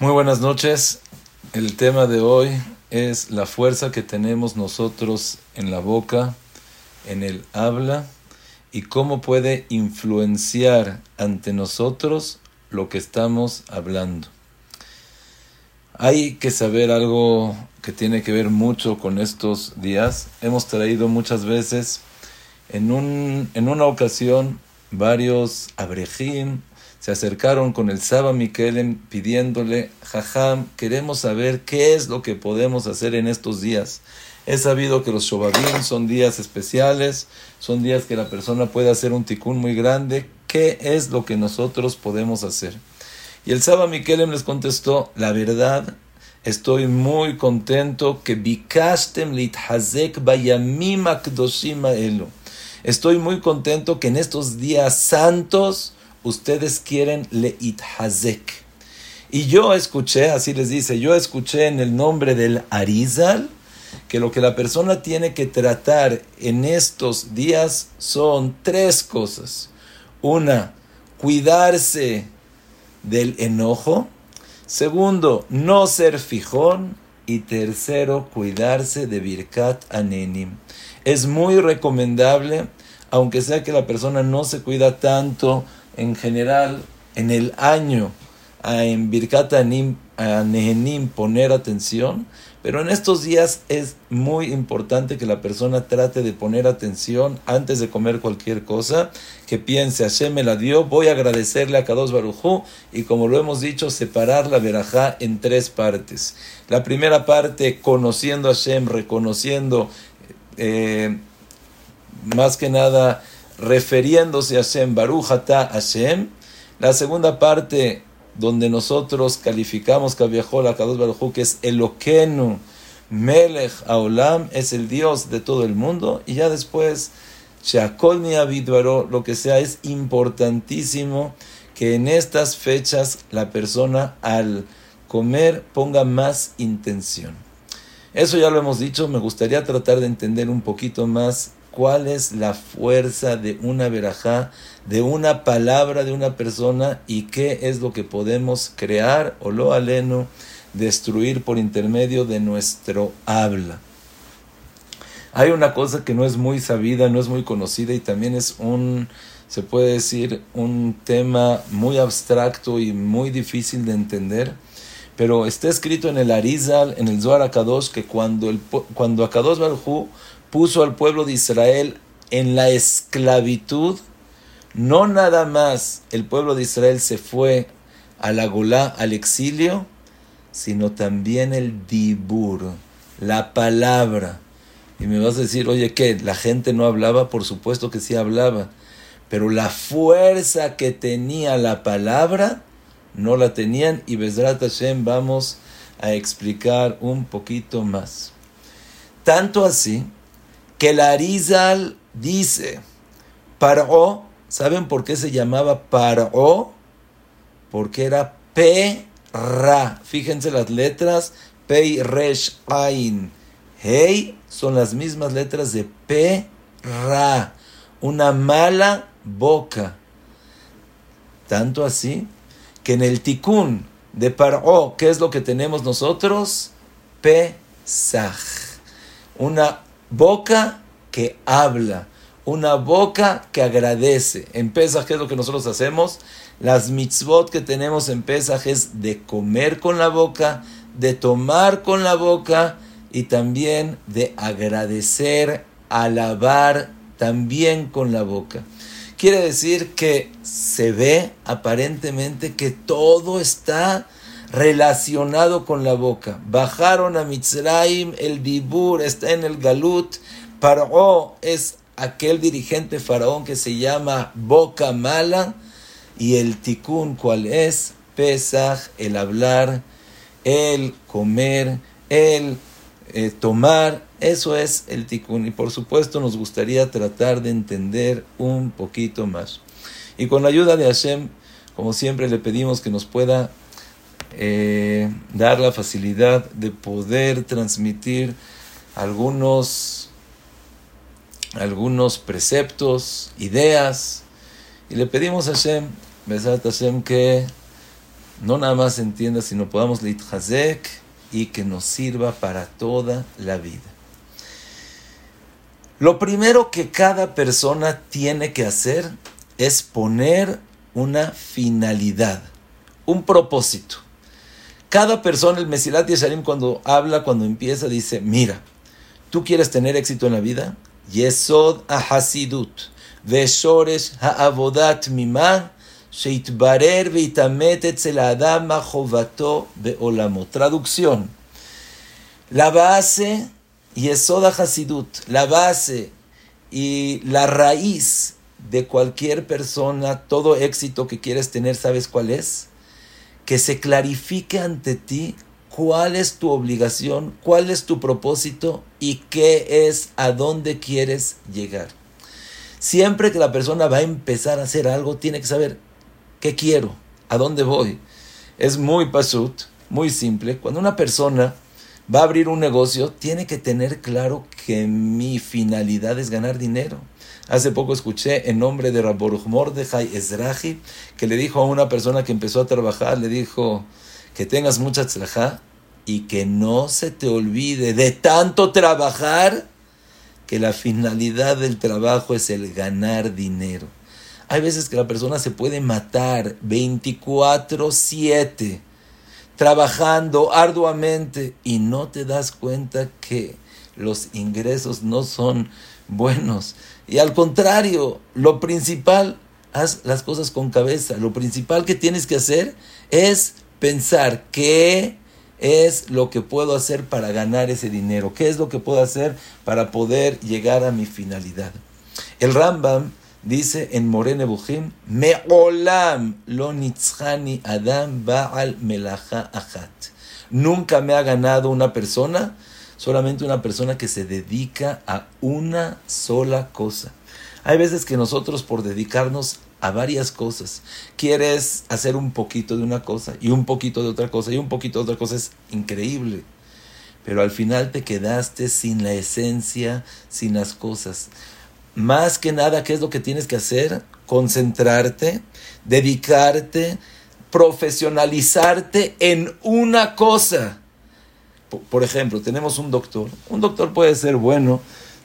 Muy buenas noches. El tema de hoy es la fuerza que tenemos nosotros en la boca, en el habla y cómo puede influenciar ante nosotros lo que estamos hablando. Hay que saber algo que tiene que ver mucho con estos días. Hemos traído muchas veces en, un, en una ocasión varios abrejim se acercaron con el Saba Mikelem pidiéndole, Jajam, queremos saber qué es lo que podemos hacer en estos días. He sabido que los Shobabim son días especiales, son días que la persona puede hacer un tikkun muy grande. ¿Qué es lo que nosotros podemos hacer? Y el Saba Mikelem les contestó, la verdad, estoy muy contento que bikashtem hazek bayamim akdoshim Estoy muy contento que en estos días santos ustedes quieren leit hazek. Y yo escuché, así les dice, yo escuché en el nombre del Arizal que lo que la persona tiene que tratar en estos días son tres cosas. Una, cuidarse del enojo. Segundo, no ser fijón. Y tercero, cuidarse de Birkat Anenim. Es muy recomendable, aunque sea que la persona no se cuida tanto en general, en el año, en Birkat a Nehenim poner atención, pero en estos días es muy importante que la persona trate de poner atención antes de comer cualquier cosa, que piense, Hashem me la dio, voy a agradecerle a Kadosh Barujú y como lo hemos dicho, separar la verajá en tres partes. La primera parte, conociendo a Hashem, reconociendo eh, más que nada refiriéndose a Hashem, Baruch Ata Hashem. La segunda parte, donde nosotros calificamos Kaviahol a Kadosh Baruch que es Eloquenu, Melech Aolam, es el Dios de todo el mundo. Y ya después, Shakol Ni lo que sea, es importantísimo que en estas fechas la persona al comer ponga más intención. Eso ya lo hemos dicho, me gustaría tratar de entender un poquito más cuál es la fuerza de una verajá, de una palabra de una persona y qué es lo que podemos crear o lo aleno, destruir por intermedio de nuestro habla. Hay una cosa que no es muy sabida, no es muy conocida y también es un, se puede decir, un tema muy abstracto y muy difícil de entender. Pero está escrito en el Arizal, en el Zohar Akadosh, que cuando, el, cuando Akadosh Baruj puso al pueblo de Israel en la esclavitud, no nada más el pueblo de Israel se fue a la Golá, al exilio, sino también el dibur, la palabra. Y me vas a decir, oye, ¿qué? ¿La gente no hablaba? Por supuesto que sí hablaba. Pero la fuerza que tenía la palabra, no la tenían. Y Besrat Hashem vamos a explicar un poquito más. Tanto así que la Arizal dice, Paró, ¿saben por qué se llamaba Paró? Porque era P-Ra. Fíjense las letras, Pei, Resh, Ain, Hey, son las mismas letras de P-Ra. Una mala boca. Tanto así que en el Tikkun de Paró, ¿qué es lo que tenemos nosotros? Pesach. Una boca que habla, una boca que agradece. En Pesaj, ¿qué es lo que nosotros hacemos? Las mitzvot que tenemos en Pesaj es de comer con la boca, de tomar con la boca y también de agradecer, alabar también con la boca. Quiere decir que se ve aparentemente que todo está relacionado con la boca. Bajaron a Mitzrayim, el Dibur está en el Galut. Paró es aquel dirigente faraón que se llama Boca Mala. Y el Tikkun, ¿cuál es? Pesach, el hablar, el comer, el eh, tomar. Eso es el Tikkun. Y por supuesto nos gustaría tratar de entender un poquito más. Y con la ayuda de Hashem, como siempre le pedimos que nos pueda eh, dar la facilidad de poder transmitir algunos, algunos preceptos, ideas, y le pedimos a Hashem, Besat Hashem, que no nada más entienda, sino podamos litchazek y que nos sirva para toda la vida. Lo primero que cada persona tiene que hacer es poner una finalidad, un propósito. Cada persona, el Mesilat Yesharim, cuando habla, cuando empieza, dice, mira, tú quieres tener éxito en la vida, Yesod Ahasidut, Veshoresh Ha'avodat Mimah, Sheitbarer Veitamet Etzel Adam Jovato Beolamo. Traducción. La base, Yesod Hasidut, la base y la raíz de cualquier persona, todo éxito que quieres tener, ¿sabes cuál es? Que se clarifique ante ti cuál es tu obligación, cuál es tu propósito y qué es a dónde quieres llegar. Siempre que la persona va a empezar a hacer algo, tiene que saber qué quiero, a dónde voy. Es muy pasut, muy simple. Cuando una persona va a abrir un negocio, tiene que tener claro que mi finalidad es ganar dinero. Hace poco escuché en nombre de Rabboruch Mordechai Ezrahi que le dijo a una persona que empezó a trabajar, le dijo que tengas mucha tzlajá y que no se te olvide de tanto trabajar que la finalidad del trabajo es el ganar dinero. Hay veces que la persona se puede matar 24/7 trabajando arduamente y no te das cuenta que los ingresos no son buenos. Y al contrario, lo principal, haz las cosas con cabeza. Lo principal que tienes que hacer es pensar qué es lo que puedo hacer para ganar ese dinero, qué es lo que puedo hacer para poder llegar a mi finalidad. El Rambam dice en Morene Buhim, Me'olam lo nitzhani adam ba'al melacha achat. Nunca me ha ganado una persona solamente una persona que se dedica a una sola cosa. Hay veces que nosotros por dedicarnos a varias cosas, quieres hacer un poquito de una cosa y un poquito de otra cosa y un poquito de otra cosa es increíble. Pero al final te quedaste sin la esencia, sin las cosas. Más que nada, ¿qué es lo que tienes que hacer? Concentrarte, dedicarte, profesionalizarte en una cosa. Por ejemplo, tenemos un doctor. Un doctor puede ser bueno.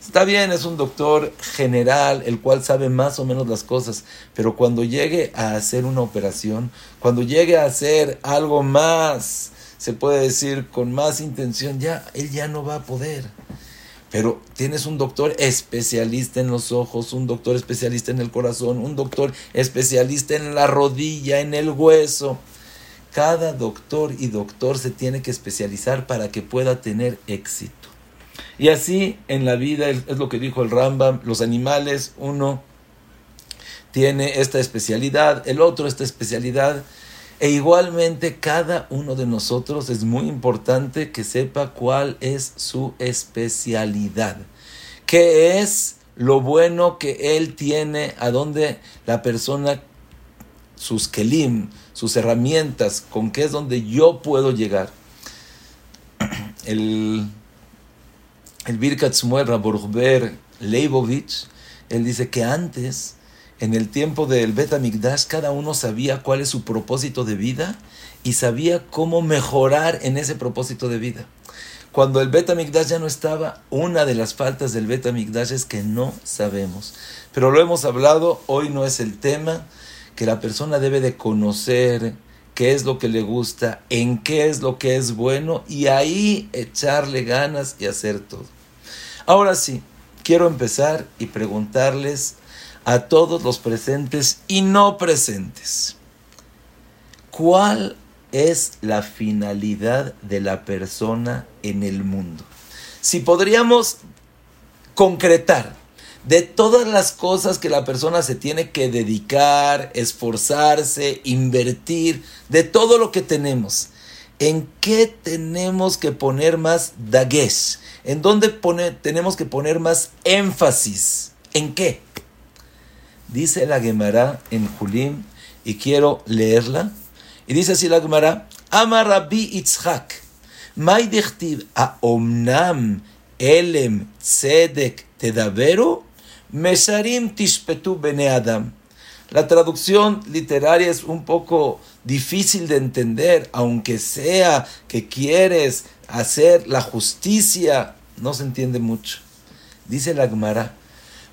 Está bien, es un doctor general, el cual sabe más o menos las cosas, pero cuando llegue a hacer una operación, cuando llegue a hacer algo más, se puede decir con más intención, ya, él ya no va a poder. Pero tienes un doctor especialista en los ojos, un doctor especialista en el corazón, un doctor especialista en la rodilla, en el hueso. Cada doctor y doctor se tiene que especializar para que pueda tener éxito. Y así en la vida es lo que dijo el Rambam, los animales, uno tiene esta especialidad, el otro esta especialidad, e igualmente cada uno de nosotros es muy importante que sepa cuál es su especialidad, qué es lo bueno que él tiene, a dónde la persona, sus kelim, sus herramientas, con qué es donde yo puedo llegar. El, el Birkat Shmuel Leibovich, él dice que antes, en el tiempo del Bet HaMikdash, cada uno sabía cuál es su propósito de vida y sabía cómo mejorar en ese propósito de vida. Cuando el Bet HaMikdash ya no estaba, una de las faltas del Bet HaMikdash es que no sabemos. Pero lo hemos hablado, hoy no es el tema que la persona debe de conocer qué es lo que le gusta, en qué es lo que es bueno y ahí echarle ganas y hacer todo. Ahora sí, quiero empezar y preguntarles a todos los presentes y no presentes, ¿cuál es la finalidad de la persona en el mundo? Si podríamos concretar de todas las cosas que la persona se tiene que dedicar, esforzarse, invertir, de todo lo que tenemos. ¿En qué tenemos que poner más dagues? ¿En dónde tenemos que poner más énfasis? ¿En qué? Dice la Gemara en Julim, y quiero leerla. Y dice así la Gemara, Ama Rabbi Itzhak, Mai a Omnam Elem Tzedek Tedaveru Mesarim tishpetu bene. La traducción literaria es un poco difícil de entender, aunque sea que quieres hacer la justicia, no se entiende mucho. Dice la Gemara,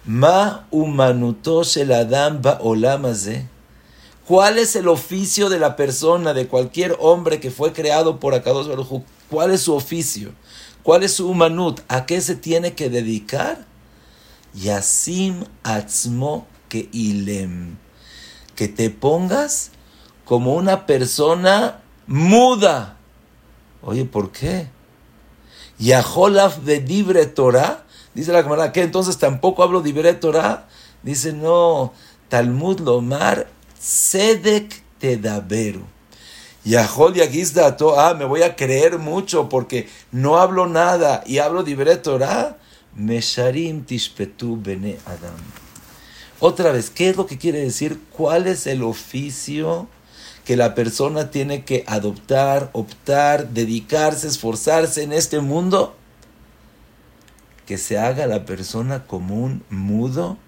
Ma el adam olamaze. ¿Cuál es el oficio de la persona, de cualquier hombre que fue creado por Akados Baruj ¿Cuál es su oficio? ¿Cuál es su humanut? ¿A qué se tiene que dedicar? Yasim atzmo que ilem. Que te pongas como una persona muda. Oye, ¿por qué? Yaholaf de libre Torah. Dice la cámara, ¿qué? Entonces tampoco hablo libre Torah. Dice, no, Talmud Lomar, Sedek Tedaberu. Yahol Yagizdato, ah, me voy a creer mucho porque no hablo nada y hablo libre Torah. Mesharim Tishpetu Bene Adam. Otra vez, ¿qué es lo que quiere decir? ¿Cuál es el oficio que la persona tiene que adoptar, optar, dedicarse, esforzarse en este mundo? Que se haga la persona como un mudo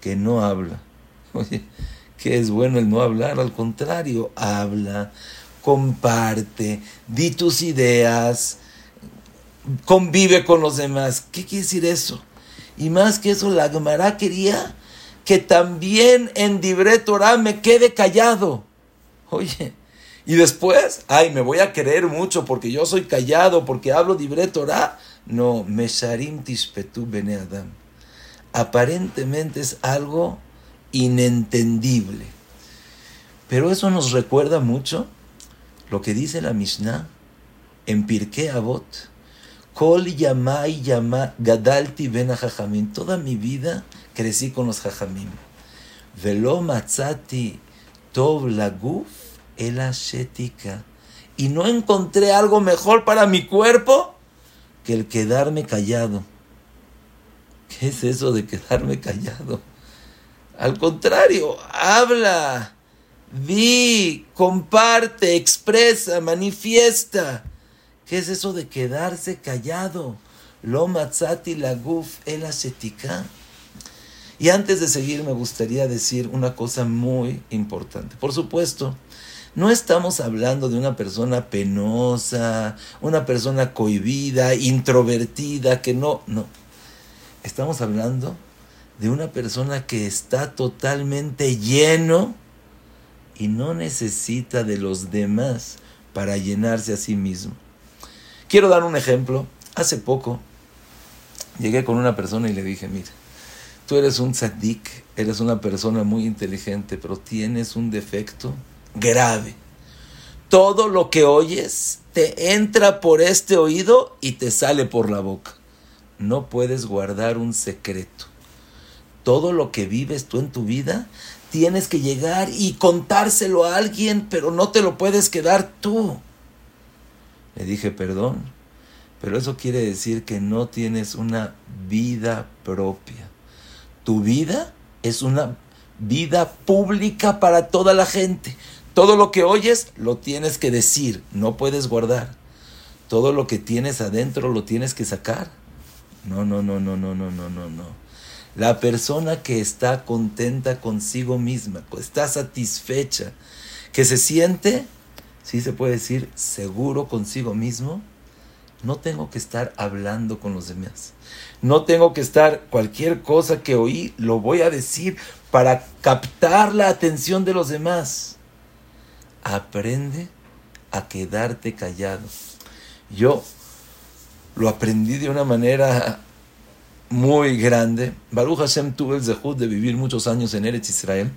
que no habla. Oye, ¿qué es bueno el no hablar? Al contrario, habla, comparte, di tus ideas, convive con los demás. ¿Qué quiere decir eso? Y más que eso, la Gemara quería que también en Dibre Torah me quede callado. Oye, y después, ay, me voy a querer mucho porque yo soy callado, porque hablo Dibre Torah. No, Mesharim Tishpetu Bene Adam. Aparentemente es algo inentendible. Pero eso nos recuerda mucho lo que dice la Mishnah en Pirkei Avot Kol yamai yama gadalti ben jajamim. Toda mi vida crecí con los jajamim. Velo matzati tov laguf el shetika. Y no encontré algo mejor para mi cuerpo que el quedarme callado. ¿Qué es eso de quedarme callado? Al contrario, habla, di, comparte, expresa, manifiesta. ¿Qué es eso de quedarse callado? Lo matzati la guf el Y antes de seguir me gustaría decir una cosa muy importante. Por supuesto, no estamos hablando de una persona penosa, una persona cohibida, introvertida, que no, no. Estamos hablando de una persona que está totalmente lleno y no necesita de los demás para llenarse a sí mismo. Quiero dar un ejemplo. Hace poco llegué con una persona y le dije, mira, tú eres un tzaddik, eres una persona muy inteligente, pero tienes un defecto grave. Todo lo que oyes te entra por este oído y te sale por la boca. No puedes guardar un secreto. Todo lo que vives tú en tu vida, tienes que llegar y contárselo a alguien, pero no te lo puedes quedar tú. Le dije, perdón, pero eso quiere decir que no tienes una vida propia. Tu vida es una vida pública para toda la gente. Todo lo que oyes lo tienes que decir, no puedes guardar. Todo lo que tienes adentro lo tienes que sacar. No, no, no, no, no, no, no, no, no. La persona que está contenta consigo misma, está satisfecha, que se siente sí se puede decir seguro consigo mismo, no tengo que estar hablando con los demás. No tengo que estar cualquier cosa que oí, lo voy a decir para captar la atención de los demás. Aprende a quedarte callado. Yo lo aprendí de una manera muy grande. Baruch Hashem tuve el zehut de vivir muchos años en Eretz Israel.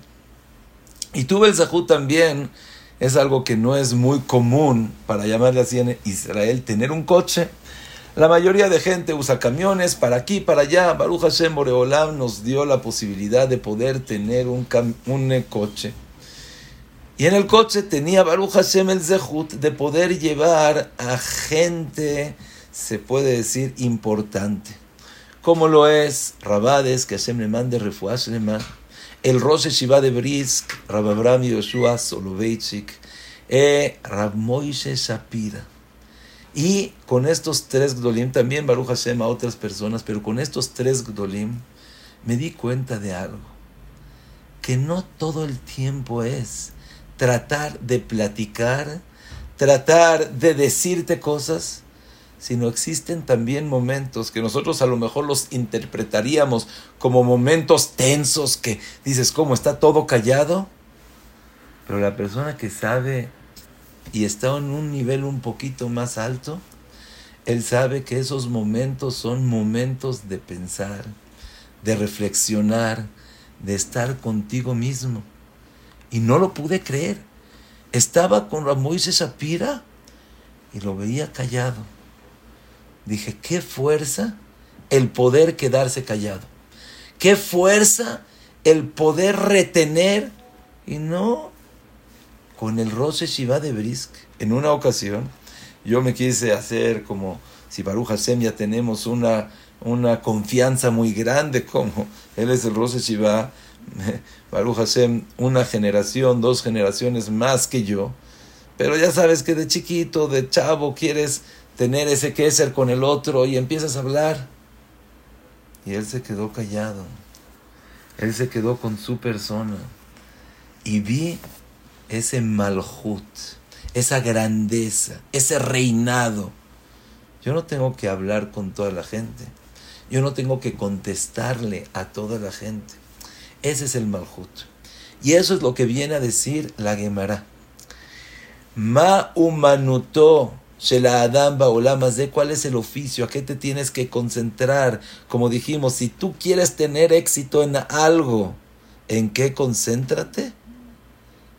Y tuve el zehut también es algo que no es muy común, para llamarle así en Israel, tener un coche. La mayoría de gente usa camiones para aquí, para allá. Baruch Hashem Boreolam nos dio la posibilidad de poder tener un, un coche. Y en el coche tenía Baruch Hashem el Zehut de poder llevar a gente, se puede decir, importante. Como lo es Rabades, que Hashem le mande refuash el Rosh Shiva de Brisk, Rab Abraham Yoshua Soloveitchik, eh, Rab Moishe Shapira. Y con estos tres Gdolim, también Baruch Hashem a otras personas, pero con estos tres Gdolim me di cuenta de algo. que no todo el tiempo es tratar de platicar, tratar de decirte cosas, sino existen también momentos que nosotros a lo mejor los interpretaríamos como momentos tensos que dices, ¿cómo está todo callado? Pero la persona que sabe y está en un nivel un poquito más alto, él sabe que esos momentos son momentos de pensar, de reflexionar, de estar contigo mismo. Y no lo pude creer. Estaba con Moisés Shapira y lo veía callado. Dije, qué fuerza el poder quedarse callado. Qué fuerza el poder retener. Y no, con el Rose Shiva de Brisk. En una ocasión, yo me quise hacer como si Baruch Hashem ya tenemos una, una confianza muy grande, como él es el Rose Shiva Baruch Hashem, una generación, dos generaciones más que yo. Pero ya sabes que de chiquito, de chavo, quieres tener ese que ser con el otro y empiezas a hablar. Y él se quedó callado. Él se quedó con su persona. Y vi ese malhut, esa grandeza, ese reinado. Yo no tengo que hablar con toda la gente. Yo no tengo que contestarle a toda la gente. Ese es el Malhut. Y eso es lo que viene a decir la Gemara. Ma humanuto la Adam Baolamas de cuál es el oficio, a qué te tienes que concentrar. Como dijimos, si tú quieres tener éxito en algo, ¿en qué concéntrate?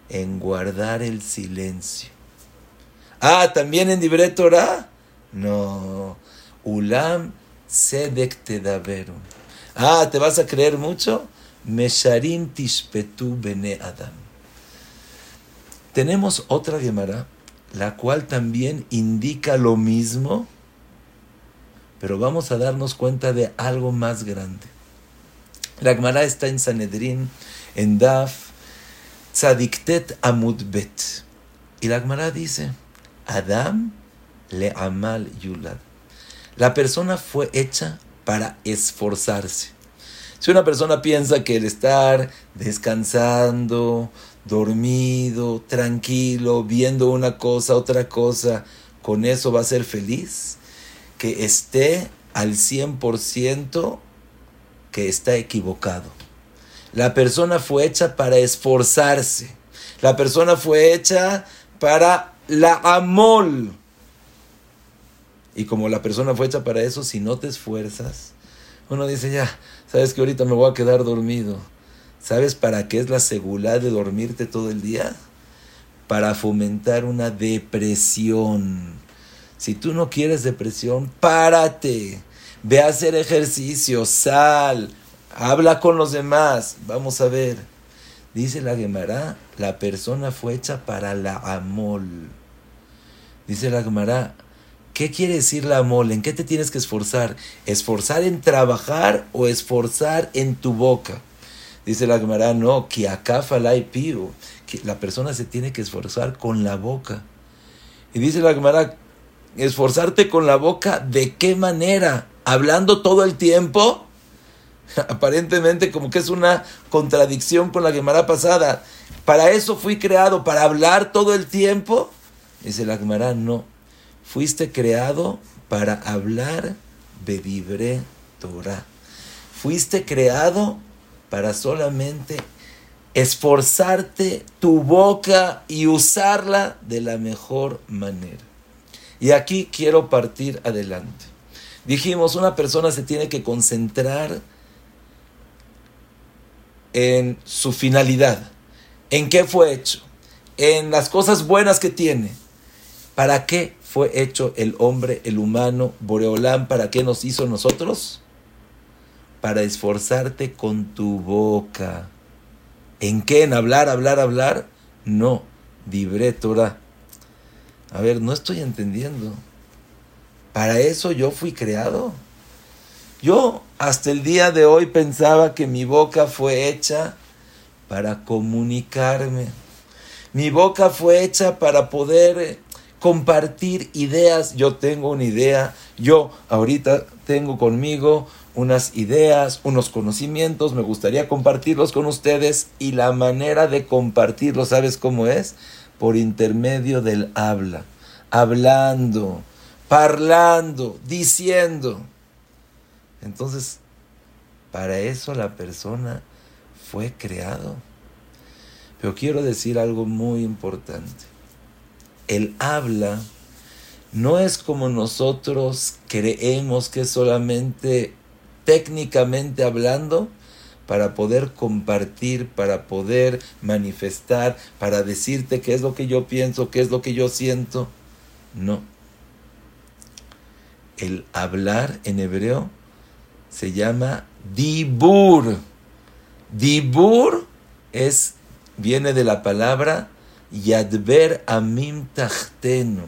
En guardar el silencio. Ah, también en Dibre Torah. No. Ulam sedek tedaverum. Ah, ¿te vas a creer mucho? Mesharim tishpetu bene Adam. Tenemos otra Gemara, la cual también indica lo mismo, pero vamos a darnos cuenta de algo más grande. La Gemara está en Sanedrin, en Daf, Tzadiktet Amudbet. Y la Gemara dice, Adam le amal yulad. La persona fue hecha para esforzarse. Si una persona piensa que el estar descansando, dormido, tranquilo, viendo una cosa, otra cosa, con eso va a ser feliz, que esté al 100% que está equivocado. La persona fue hecha para esforzarse. La persona fue hecha para la amor. Y como la persona fue hecha para eso, si no te esfuerzas, uno dice ya, sabes que ahorita me voy a quedar dormido. ¿Sabes para qué es la seguridad de dormirte todo el día? Para fomentar una depresión. Si tú no quieres depresión, párate. Ve a hacer ejercicio, sal, habla con los demás. Vamos a ver. Dice la Gemara, la persona fue hecha para la amor. Dice la Gemara, ¿Qué quiere decir la mole? ¿En qué te tienes que esforzar? ¿Esforzar en trabajar o esforzar en tu boca? Dice la Gemara, no, que acá pío. Que la persona se tiene que esforzar con la boca. Y dice la Gemara, esforzarte con la boca, ¿de qué manera? ¿Hablando todo el tiempo? Aparentemente como que es una contradicción con la Gemara pasada. ¿Para eso fui creado? ¿Para hablar todo el tiempo? Dice la Gemara, no. Fuiste creado para hablar Bedibre Torah. Fuiste creado para solamente esforzarte tu boca y usarla de la mejor manera. Y aquí quiero partir adelante. Dijimos, una persona se tiene que concentrar en su finalidad, en qué fue hecho, en las cosas buenas que tiene. ¿Para qué fue hecho el hombre, el humano, Boreolán, ¿para qué nos hizo nosotros? Para esforzarte con tu boca. ¿En qué? ¿En hablar, hablar, hablar? No, vibré Torah. A ver, no estoy entendiendo. ¿Para eso yo fui creado? Yo hasta el día de hoy pensaba que mi boca fue hecha para comunicarme. Mi boca fue hecha para poder compartir ideas. Yo tengo una idea, yo ahorita tengo conmigo unas ideas, unos conocimientos, me gustaría compartirlos con ustedes y la manera de compartirlos, ¿sabes cómo es? Por intermedio del habla, hablando, parlando, diciendo. Entonces, para eso la persona fue creado. Pero quiero decir algo muy importante. El habla no es como nosotros creemos que solamente técnicamente hablando para poder compartir, para poder manifestar, para decirte qué es lo que yo pienso, qué es lo que yo siento. No. El hablar en hebreo se llama dibur. Dibur es, viene de la palabra yadber amim tachtenu.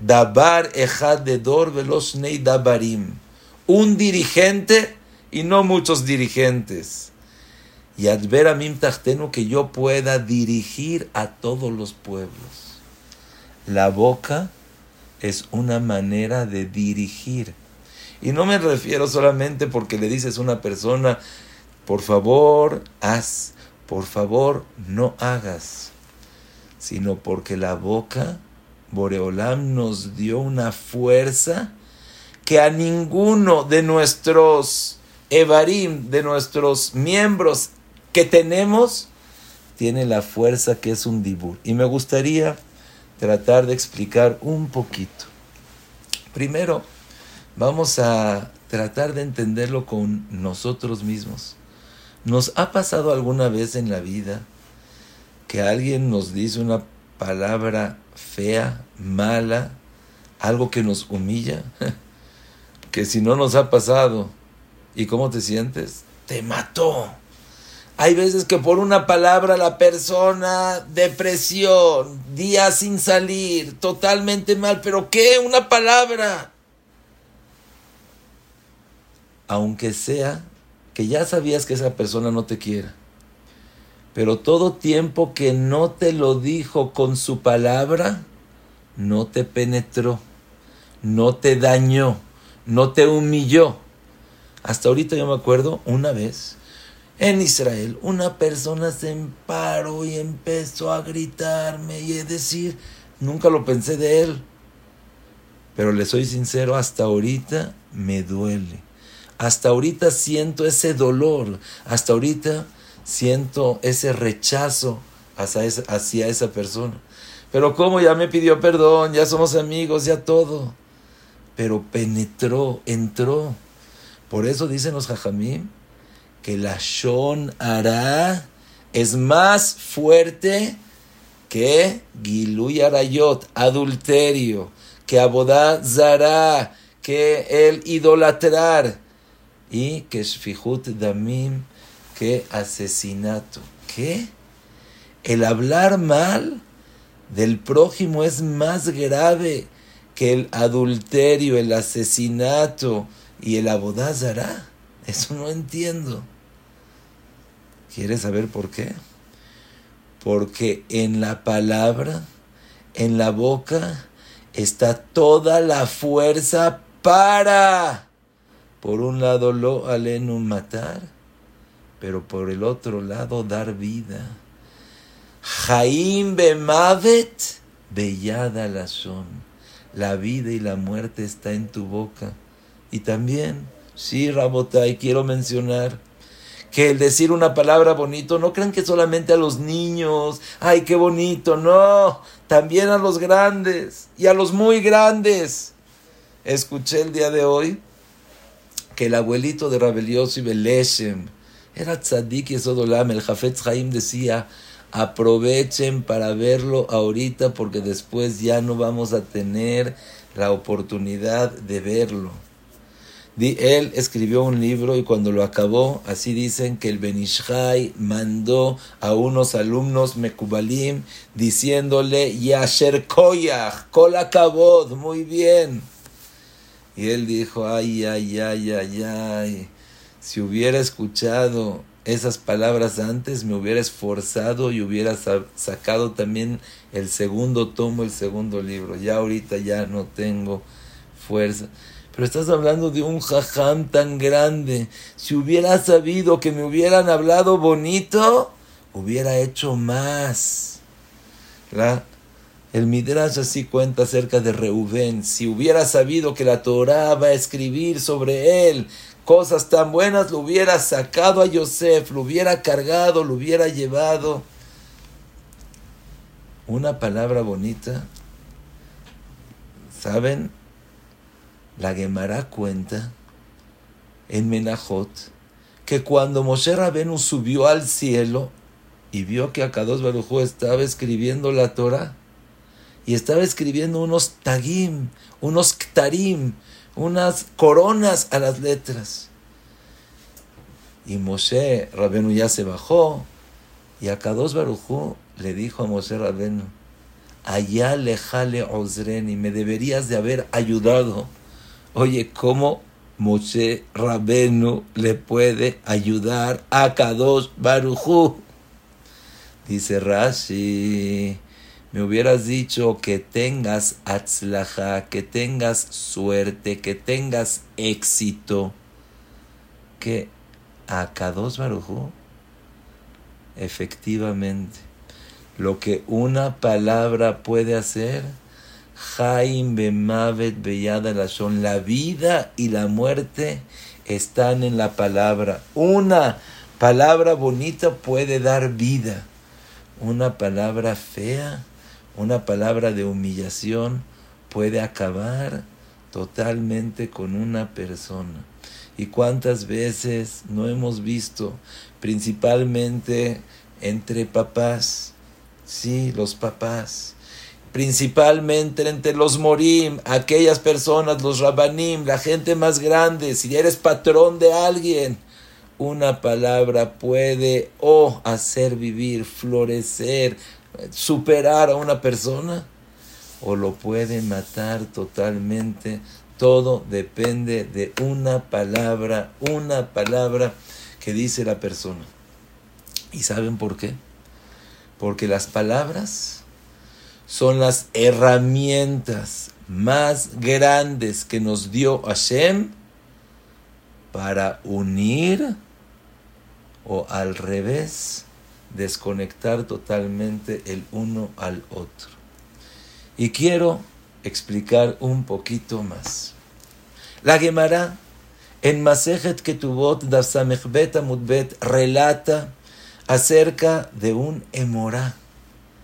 Dabar ejad de dor nei dabarim. Un dirigente y no muchos dirigentes. Yadber amim tachtenu que yo pueda dirigir a todos los pueblos. La boca es una manera de dirigir. Y no me refiero solamente porque le dices a una persona, por favor, haz, por favor, no hagas, sino porque la boca, Boreolam nos dio una fuerza que a ninguno de nuestros Evarim, de nuestros miembros que tenemos, tiene la fuerza que es un dibur. Y me gustaría tratar de explicar un poquito. Primero, vamos a tratar de entenderlo con nosotros mismos. ¿Nos ha pasado alguna vez en la vida que alguien nos dice una palabra fea, mala, algo que nos humilla? que si no nos ha pasado, ¿y cómo te sientes? Te mató. Hay veces que por una palabra la persona, depresión, días sin salir, totalmente mal, pero ¿qué? Una palabra aunque sea que ya sabías que esa persona no te quiera. Pero todo tiempo que no te lo dijo con su palabra, no te penetró, no te dañó, no te humilló. Hasta ahorita yo me acuerdo una vez en Israel, una persona se emparó y empezó a gritarme y a decir, nunca lo pensé de él. Pero le soy sincero, hasta ahorita me duele hasta ahorita siento ese dolor, hasta ahorita siento ese rechazo hacia esa, hacia esa persona. Pero como ya me pidió perdón, ya somos amigos, ya todo. Pero penetró, entró. Por eso dicen los jajamim que la shon hará es más fuerte que giluy arayot, adulterio, que abodá zara, que el idolatrar y que Shfihut Damim, que asesinato. ¿Qué? El hablar mal del prójimo es más grave que el adulterio, el asesinato y el abodazará. Eso no entiendo. ¿Quieres saber por qué? Porque en la palabra, en la boca, está toda la fuerza para por un lado lo alenu matar, pero por el otro lado dar vida. Jaim bemavet bellada la son. La vida y la muerte está en tu boca. Y también, sí, Rabotai, quiero mencionar que el decir una palabra bonito, no crean que solamente a los niños, ay, qué bonito, no, también a los grandes y a los muy grandes. Escuché el día de hoy que el abuelito de Rabelioso y Beleshem era tzadik y Sodolam. El Jafetz Haim decía, aprovechen para verlo ahorita porque después ya no vamos a tener la oportunidad de verlo. Él escribió un libro y cuando lo acabó, así dicen que el Benishai mandó a unos alumnos Mekubalim diciéndole Yasher Koyach, Kol muy bien. Y él dijo, ay, ay, ay, ay, ay, si hubiera escuchado esas palabras antes, me hubiera esforzado y hubiera sacado también el segundo tomo, el segundo libro. Ya ahorita ya no tengo fuerza. Pero estás hablando de un jajam tan grande. Si hubiera sabido que me hubieran hablado bonito, hubiera hecho más. La, el Midrash así cuenta acerca de Reubén. Si hubiera sabido que la Torah va a escribir sobre él cosas tan buenas, lo hubiera sacado a Yosef, lo hubiera cargado, lo hubiera llevado. Una palabra bonita. ¿Saben? La Gemara cuenta en Menajot que cuando Moshe Rabenu subió al cielo y vio que Akados Baruj estaba escribiendo la Torah y estaba escribiendo unos tagim, unos ktarim, unas coronas a las letras. Y Moshe Rabenu ya se bajó y Akados Baruj le dijo a Moshe Rabenu, allá lejale ozreni, me deberías de haber ayudado Oye, ¿cómo Moshe Rabenu le puede ayudar a Kadosh Barujú? Dice Rashi, me hubieras dicho que tengas atzlaja, que tengas suerte, que tengas éxito, que a Kadosh Barujú, efectivamente, lo que una palabra puede hacer, Jaim Bemavet Beyada son La vida y la muerte están en la palabra. Una palabra bonita puede dar vida. Una palabra fea, una palabra de humillación puede acabar totalmente con una persona. ¿Y cuántas veces no hemos visto, principalmente entre papás? Sí, los papás principalmente entre los morim, aquellas personas, los rabanim, la gente más grande, si eres patrón de alguien, una palabra puede o hacer vivir, florecer, superar a una persona, o lo puede matar totalmente. Todo depende de una palabra, una palabra que dice la persona. ¿Y saben por qué? Porque las palabras son las herramientas más grandes que nos dio Hashem para unir o al revés, desconectar totalmente el uno al otro. Y quiero explicar un poquito más. La Gemara en Masejet Ketubot Dasamechbet Amudbet relata acerca de un Emorá,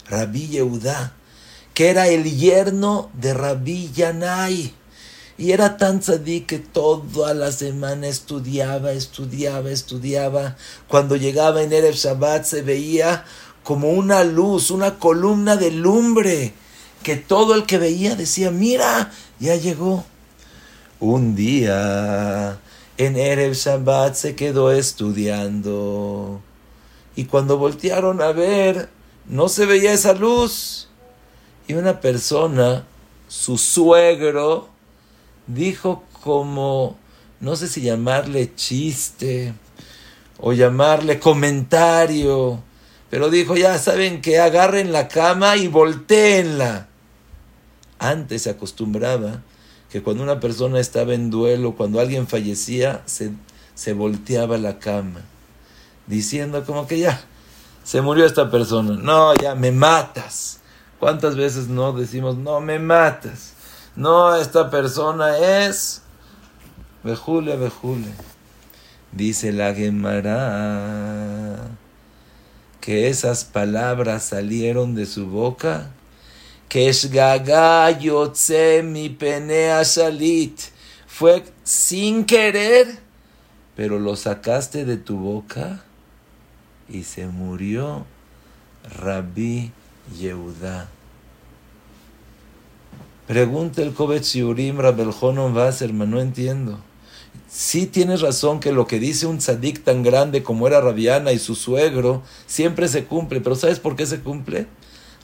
Rabbi Yehuda, que era el yerno de Rabbi Yanai. Y era tan sadí que toda la semana estudiaba, estudiaba, estudiaba. Cuando llegaba en Erev Shabbat se veía como una luz, una columna de lumbre, que todo el que veía decía, mira, ya llegó. Un día en Erev Shabbat se quedó estudiando. Y cuando voltearon a ver, no se veía esa luz. Y una persona, su suegro, dijo como, no sé si llamarle chiste o llamarle comentario, pero dijo, ya saben que agarren la cama y volteenla. Antes se acostumbraba que cuando una persona estaba en duelo, cuando alguien fallecía, se, se volteaba la cama, diciendo como que ya, se murió esta persona, no, ya me matas. ¿Cuántas veces no decimos, no me mates? No, esta persona es Bejule, Bejule. Dice la Gemara que esas palabras salieron de su boca. Que es yotze mi penea salit. Fue sin querer, pero lo sacaste de tu boca y se murió Rabí Yehuda. Pregunta el Kovetz Yurim Rabeljonon Wasserman, no entiendo. Sí tienes razón que lo que dice un tzadik tan grande como era Rabiana y su suegro siempre se cumple, pero ¿sabes por qué se cumple?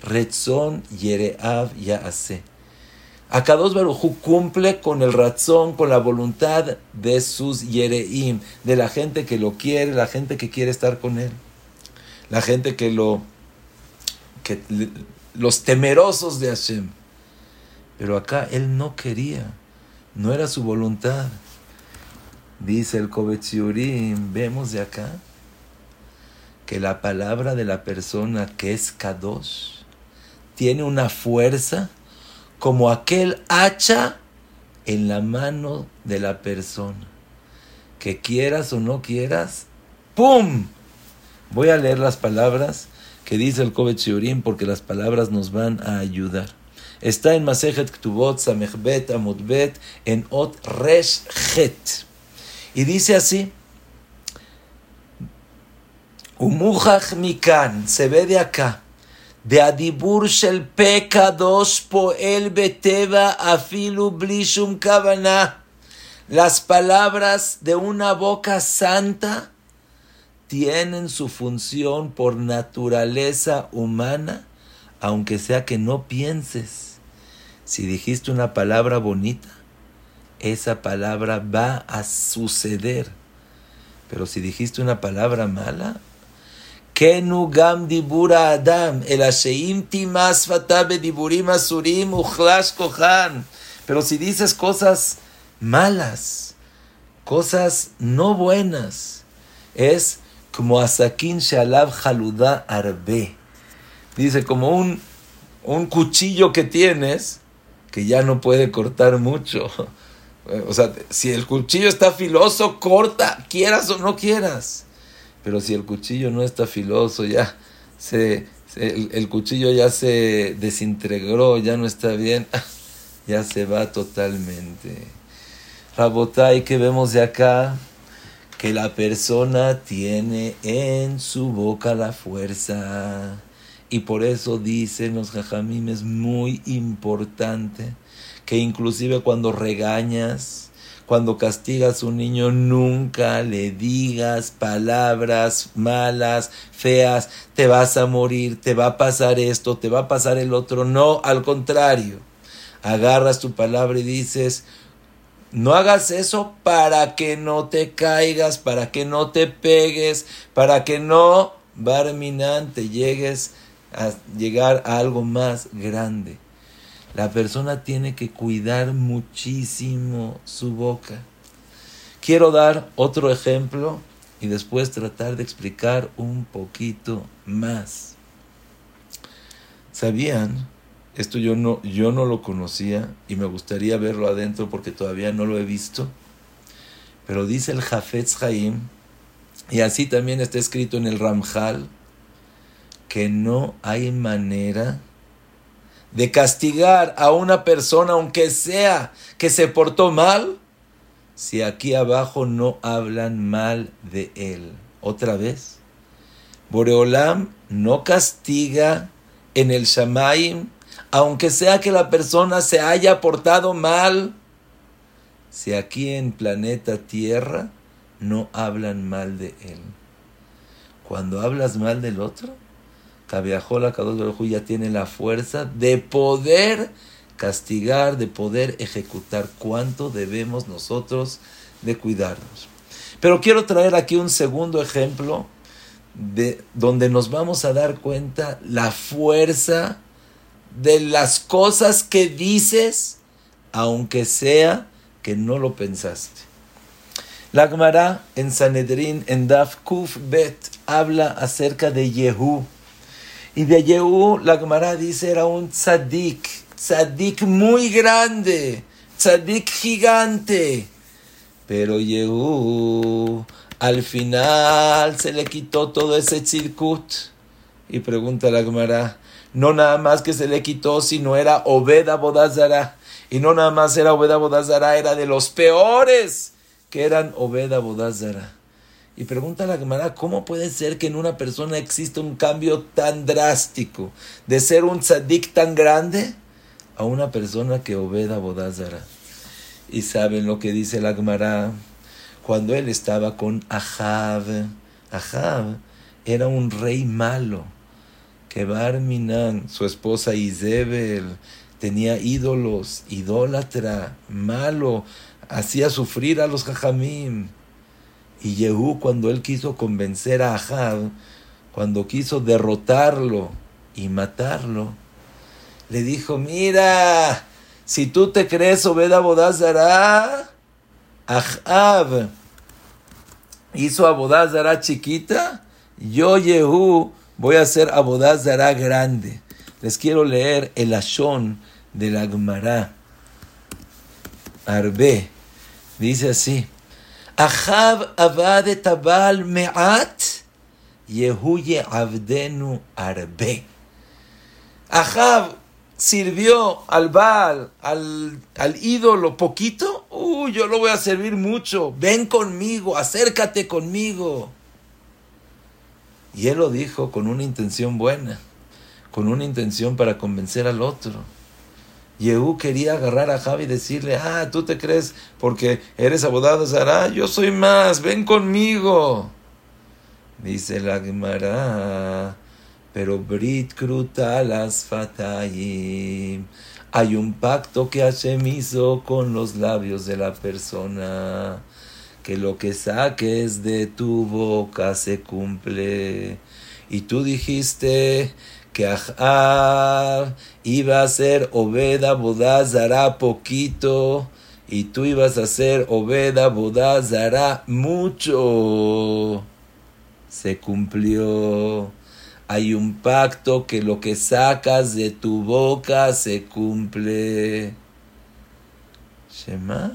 Retzon Yereav Yaase. Akados Barujú cumple con el razón, con la voluntad de sus Yereim, de la gente que lo quiere, la gente que quiere estar con él, la gente que lo que los temerosos de Hashem. Pero acá él no quería, No era su voluntad. Dice el Kovetziurim, vemos de acá que la palabra de la persona que es Kadosh tiene una fuerza como aquel hacha en la mano de la persona. Que quieras o no quieras, ¡pum! Voy a leer las palabras que dice el Kovet porque las palabras nos van a ayudar. Está en Masejet Ktubot Samechbet Amudbet en Ot Resh Het. Y dice así: Umujach Mikan, se ve de acá. De adibur shel pekadosh poel beteva afilu blishum kavana. Las palabras de una boca santa tienen su función por naturaleza humana, aunque sea que no pienses. Si dijiste una palabra bonita, esa palabra va a suceder. Pero si dijiste una palabra mala, Kenu gam dibura adam, el asheim timas diburim asurim kohan. Pero si dices cosas malas, cosas no buenas, es como asakin shalab haluda arbe. Dice, como un, un cuchillo que tienes que ya no puede cortar mucho. O sea, si el cuchillo está filoso, corta, quieras o no quieras. Pero si el cuchillo no está filoso, ya se, el, cuchillo ya se desintegró, ya no está bien, ya se va totalmente. Rabotay, que vemos de acá, que la persona tiene en su boca la fuerza. Y por eso dicen los jajamim, es muy importante que inclusive cuando regañas, cuando castigas a un niño, nunca le digas palabras malas, feas, te vas a morir, te va a pasar esto, te va a pasar el otro. No, al contrario. Agarras tu palabra y dices, no hagas eso para que no te caigas, para que no te pegues, para que no, barminante, llegues a llegar a algo más grande. La persona tiene que cuidar muchísimo su boca. Quiero dar otro ejemplo y después tratar de explicar un poquito más. ¿Sabían? Esto yo no, yo no lo conocía y me gustaría verlo adentro porque todavía no lo he visto. Pero dice el Jafetz Haim, y así también está escrito en el Ramjal, que no hay manera de castigar a una persona, aunque sea que se portó mal, si aquí abajo no hablan mal de él. Otra vez, Boreolam no castiga en el Shamaim, aunque sea que la persona se haya portado mal, si aquí en planeta Tierra no hablan mal de él. Cuando hablas mal del otro, Kaviajola Kadosh ya tiene la fuerza de poder castigar, de poder ejecutar. ¿Cuánto debemos nosotros de cuidarnos? Pero quiero traer aquí un segundo ejemplo de donde nos vamos a dar cuenta la fuerza de las cosas que dices, aunque sea que no lo pensaste. La Gemara en Sanedrín, en Daf Kuf Bet, habla acerca de Yehú. Y de Yehú, la Gemara dice, era un tzadik, tzadik muy grande, tzadik gigante. Pero Yehú, al final se le quitó todo ese tzirkut. Y pregunta la Gemara, no nada más que se le quitó, sino era Obeda Bodazara. Y no nada más era Obeda Bodazara, era de los peores que eran Obeda Bodazara. Y pregunta la Gemara, ¿cómo puede ser que en una persona exista un cambio tan drástico de ser un tzadik tan grande a una persona que obeda Bodázara? Y saben lo que dice la Gemara cuando él estaba con Ahab. Ahab era un rey malo. Que Barminan, su esposa Izebel, tenía ídolos, idólatra, malo, hacía sufrir a los jajamim. Y Yehú, cuando él quiso convencer a Ahab, cuando quiso derrotarlo y matarlo, le dijo, mira, Si tú te crees Obeda Bodazara, Ahab hizo Abodazara chiquita, yo Yehu voy a hacer Abodazara grande. Les quiero leer el Ashon de la Gemara. Arbe. Dice así. Ahab abad tabal me'at, Yehuye abdenu arbe. Ahab sirvió al Baal, al, al ídolo poquito, uy, yo lo voy a servir mucho, ven conmigo, acércate conmigo. Y él lo dijo con una intención buena, con una intención para convencer al otro. Yehú quería agarrar a Javi y decirle, ah, tú te crees porque eres abodado Sara, yo soy más, ven conmigo. Dice la Gemara, pero Brit las Fatayim. Hay un pacto que Hashem hizo con los labios de la persona. Que lo que saques de tu boca se cumple. Y tú dijiste que iba a ser Obeda Bodazara poquito y tú ibas a ser Obeda Bodazara mucho. Se cumplió. Hay un pacto que lo que sacas de tu boca se cumple. Shema.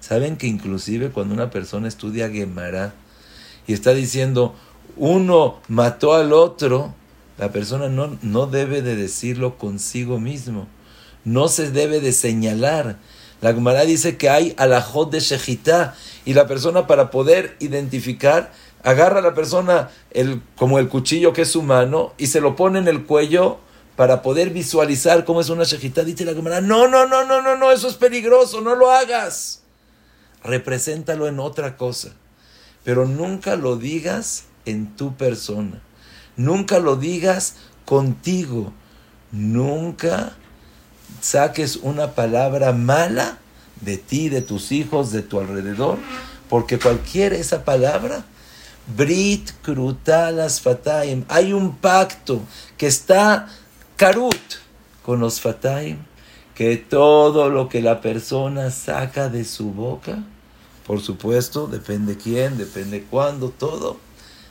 ¿Saben que inclusive cuando una persona estudia Gemara y está diciendo uno mató al otro, la persona no, no debe de decirlo consigo mismo. No se debe de señalar. La Gemara dice que hay alajot de Shejitá y la persona para poder identificar agarra a la persona el, como el cuchillo que es su mano y se lo pone en el cuello para poder visualizar cómo es una shejitá. Dice la cámara, no, no, no, no, no, no, eso es peligroso, no lo hagas. Represéntalo en otra cosa, pero nunca lo digas en tu persona. Nunca lo digas contigo. Nunca saques una palabra mala de ti, de tus hijos, de tu alrededor, porque cualquier esa palabra Brit Krutalas Fataim. Hay un pacto que está Karut con los Fataim, que todo lo que la persona saca de su boca, por supuesto, depende quién, depende cuándo, todo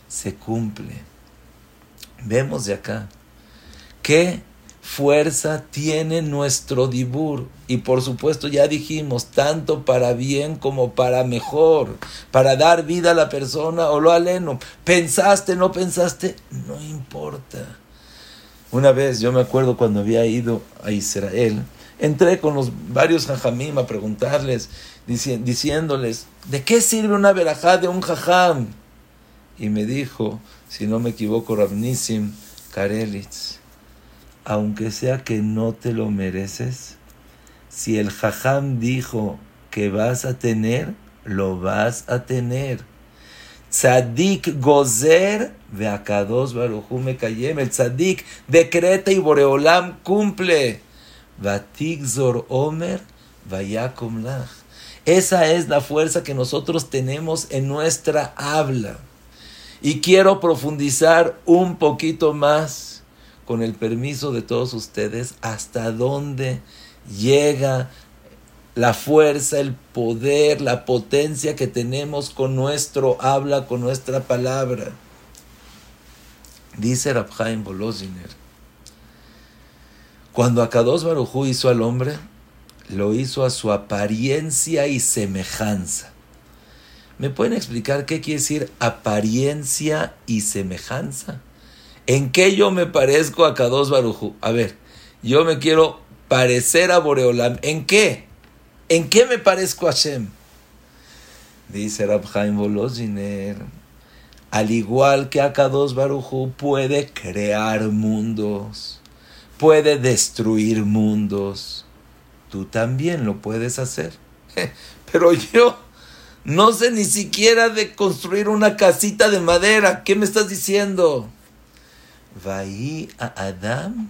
se cumple. Vemos de acá que fuerza tiene nuestro dibur. Y por supuesto ya dijimos, tanto para bien como para mejor, para dar vida a la persona o lo aleno. Pensaste, no pensaste, no importa. Una vez yo me acuerdo cuando había ido a Israel, entré con los varios jajamim a preguntarles, diciéndoles, ¿de qué sirve una verajá de un jajam? Y me dijo, si no me equivoco, Rabnissim Karelitz aunque sea que no te lo mereces, si el jajam dijo que vas a tener, lo vas a tener. Tzadik gozer veakados baruchu mekayem. El tzadik decreta y boreolam cumple. Vatik zor omer vayakom lach. Esa es la fuerza que nosotros tenemos en nuestra habla. Y quiero profundizar un poquito más con el permiso de todos ustedes, hasta dónde llega la fuerza, el poder, la potencia que tenemos con nuestro habla, con nuestra palabra. Dice Rabhaim Boloziner, cuando Akados Barujú hizo al hombre, lo hizo a su apariencia y semejanza. ¿Me pueden explicar qué quiere decir apariencia y semejanza? ¿En qué yo me parezco a Kadosh Barujú? A ver, yo me quiero parecer a Boreolam. ¿En qué? ¿En qué me parezco a Hashem? Dice Rabhaim Boloziner. Al igual que Akados Barujú puede crear mundos, puede destruir mundos, tú también lo puedes hacer. Pero yo no sé ni siquiera de construir una casita de madera. ¿Qué me estás diciendo? a Adam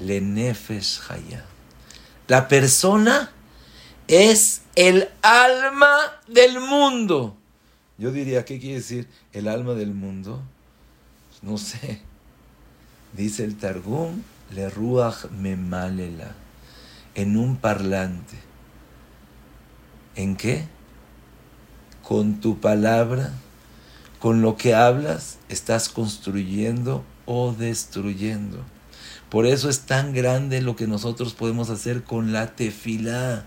le nefesh La persona es el alma del mundo. Yo diría, ¿qué quiere decir el alma del mundo? No sé. Dice el Targum, le ruach memalela. en un parlante. ¿En qué? Con tu palabra, con lo que hablas, estás construyendo o destruyendo. Por eso es tan grande lo que nosotros podemos hacer con la tefilá.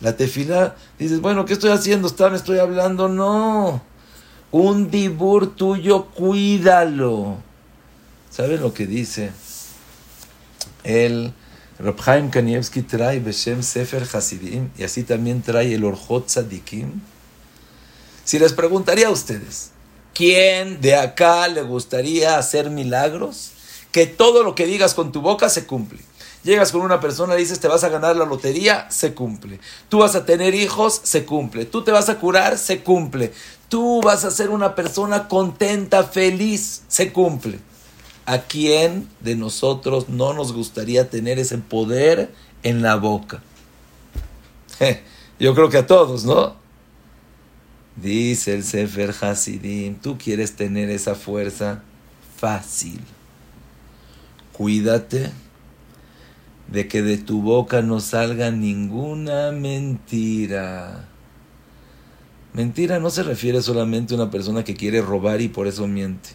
La tefilá, dices, bueno, ¿qué estoy haciendo? ¿Está, ¿Me estoy hablando? No. Un dibur tuyo, cuídalo. ¿Saben lo que dice? El Rabhaim Kanievski trae Beshem Sefer Hasidim y así también trae el Orjot Tzadikim. Si les preguntaría a ustedes, ¿quién de acá le gustaría hacer milagros? Que todo lo que digas con tu boca se cumple. Llegas con una persona, dices, te vas a ganar la lotería, se cumple. Tú vas a tener hijos, se cumple. Tú te vas a curar, se cumple. Tú vas a ser una persona contenta, feliz, se cumple. ¿A quién de nosotros no nos gustaría tener ese poder en la boca? Yo creo que a todos, ¿no? Dice el Sefer Hasidim, tú quieres tener esa fuerza fácil. Cuídate de que de tu boca no salga ninguna mentira. Mentira no se refiere solamente a una persona que quiere robar y por eso miente.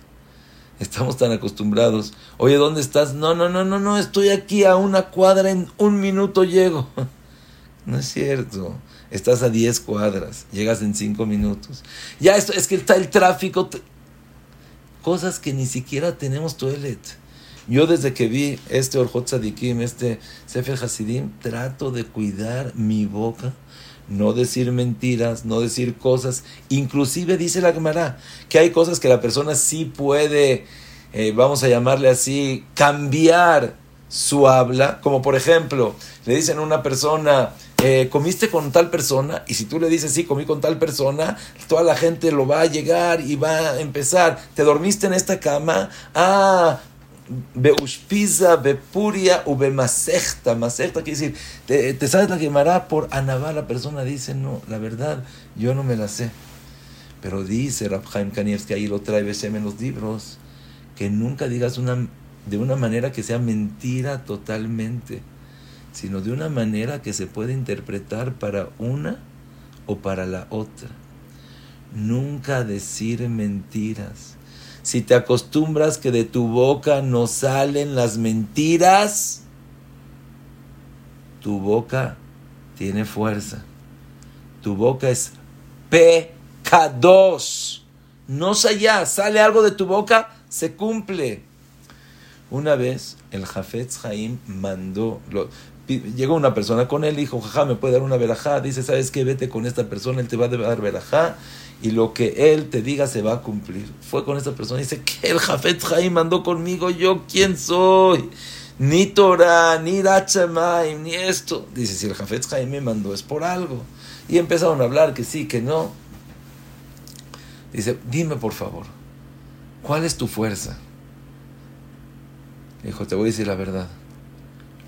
Estamos tan acostumbrados. Oye, ¿dónde estás? No, no, no, no, no, estoy aquí a una cuadra, en un minuto llego. No es cierto. Estás a 10 cuadras, llegas en 5 minutos. Ya esto es que está el tráfico. Cosas que ni siquiera tenemos toilet. Yo desde que vi este Orjot Sadikim, este Sefer Hasidim, trato de cuidar mi boca, no decir mentiras, no decir cosas. Inclusive dice la Gemara que hay cosas que la persona sí puede, eh, vamos a llamarle así, cambiar su habla. Como por ejemplo, le dicen a una persona, eh, comiste con tal persona, y si tú le dices, sí, comí con tal persona, toda la gente lo va a llegar y va a empezar. ¿Te dormiste en esta cama? Ah, Beushpiza, Bepuria, Ubemasechta. Masechta quiere decir, te, te sabes la quemará por Anabá. La persona dice, no, la verdad, yo no me la sé. Pero dice Rabhaim Kanievski, ahí lo trae Beshem en los libros, que nunca digas una, de una manera que sea mentira totalmente, sino de una manera que se puede interpretar para una o para la otra. Nunca decir mentiras si te acostumbras que de tu boca no salen las mentiras, tu boca tiene fuerza. Tu boca es pecados. No ya, sale algo de tu boca, se cumple. Una vez el Jafetz Jaim mandó, llegó una persona con él, dijo, jaja, me puede dar una verajá. Dice, ¿sabes qué? Vete con esta persona, él te va a dar verajá y lo que él te diga se va a cumplir. Fue con esta persona y dice, que el Jafet Jaim mandó conmigo, yo quién soy. Ni Torah, ni Rachamaim, ni esto. Dice, si el Jafet Jaim me mandó es por algo. Y empezaron a hablar que sí, que no. Dice, dime por favor, ¿cuál es tu fuerza? Dijo, te voy a decir la verdad.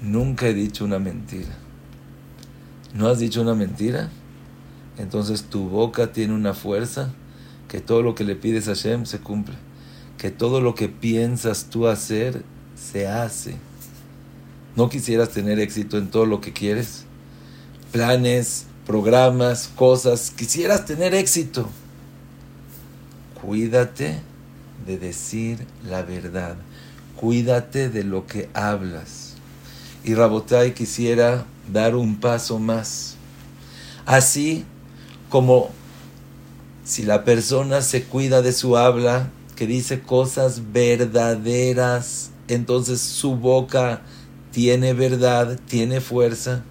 Nunca he dicho una mentira. ¿No has dicho una mentira? entonces tu boca tiene una fuerza que todo lo que le pides a Hashem se cumple. Que todo lo que piensas tú hacer se hace. ¿No quisieras tener éxito en todo lo que quieres? Planes, programas, cosas. Quisieras tener éxito. Cuídate de decir la verdad. Cuídate de lo que hablas. Y Rabotai quisiera dar un paso más. Así como si la persona se cuida de su habla, que dice cosas verdaderas, entonces su boca tiene verdad, tiene fuerza.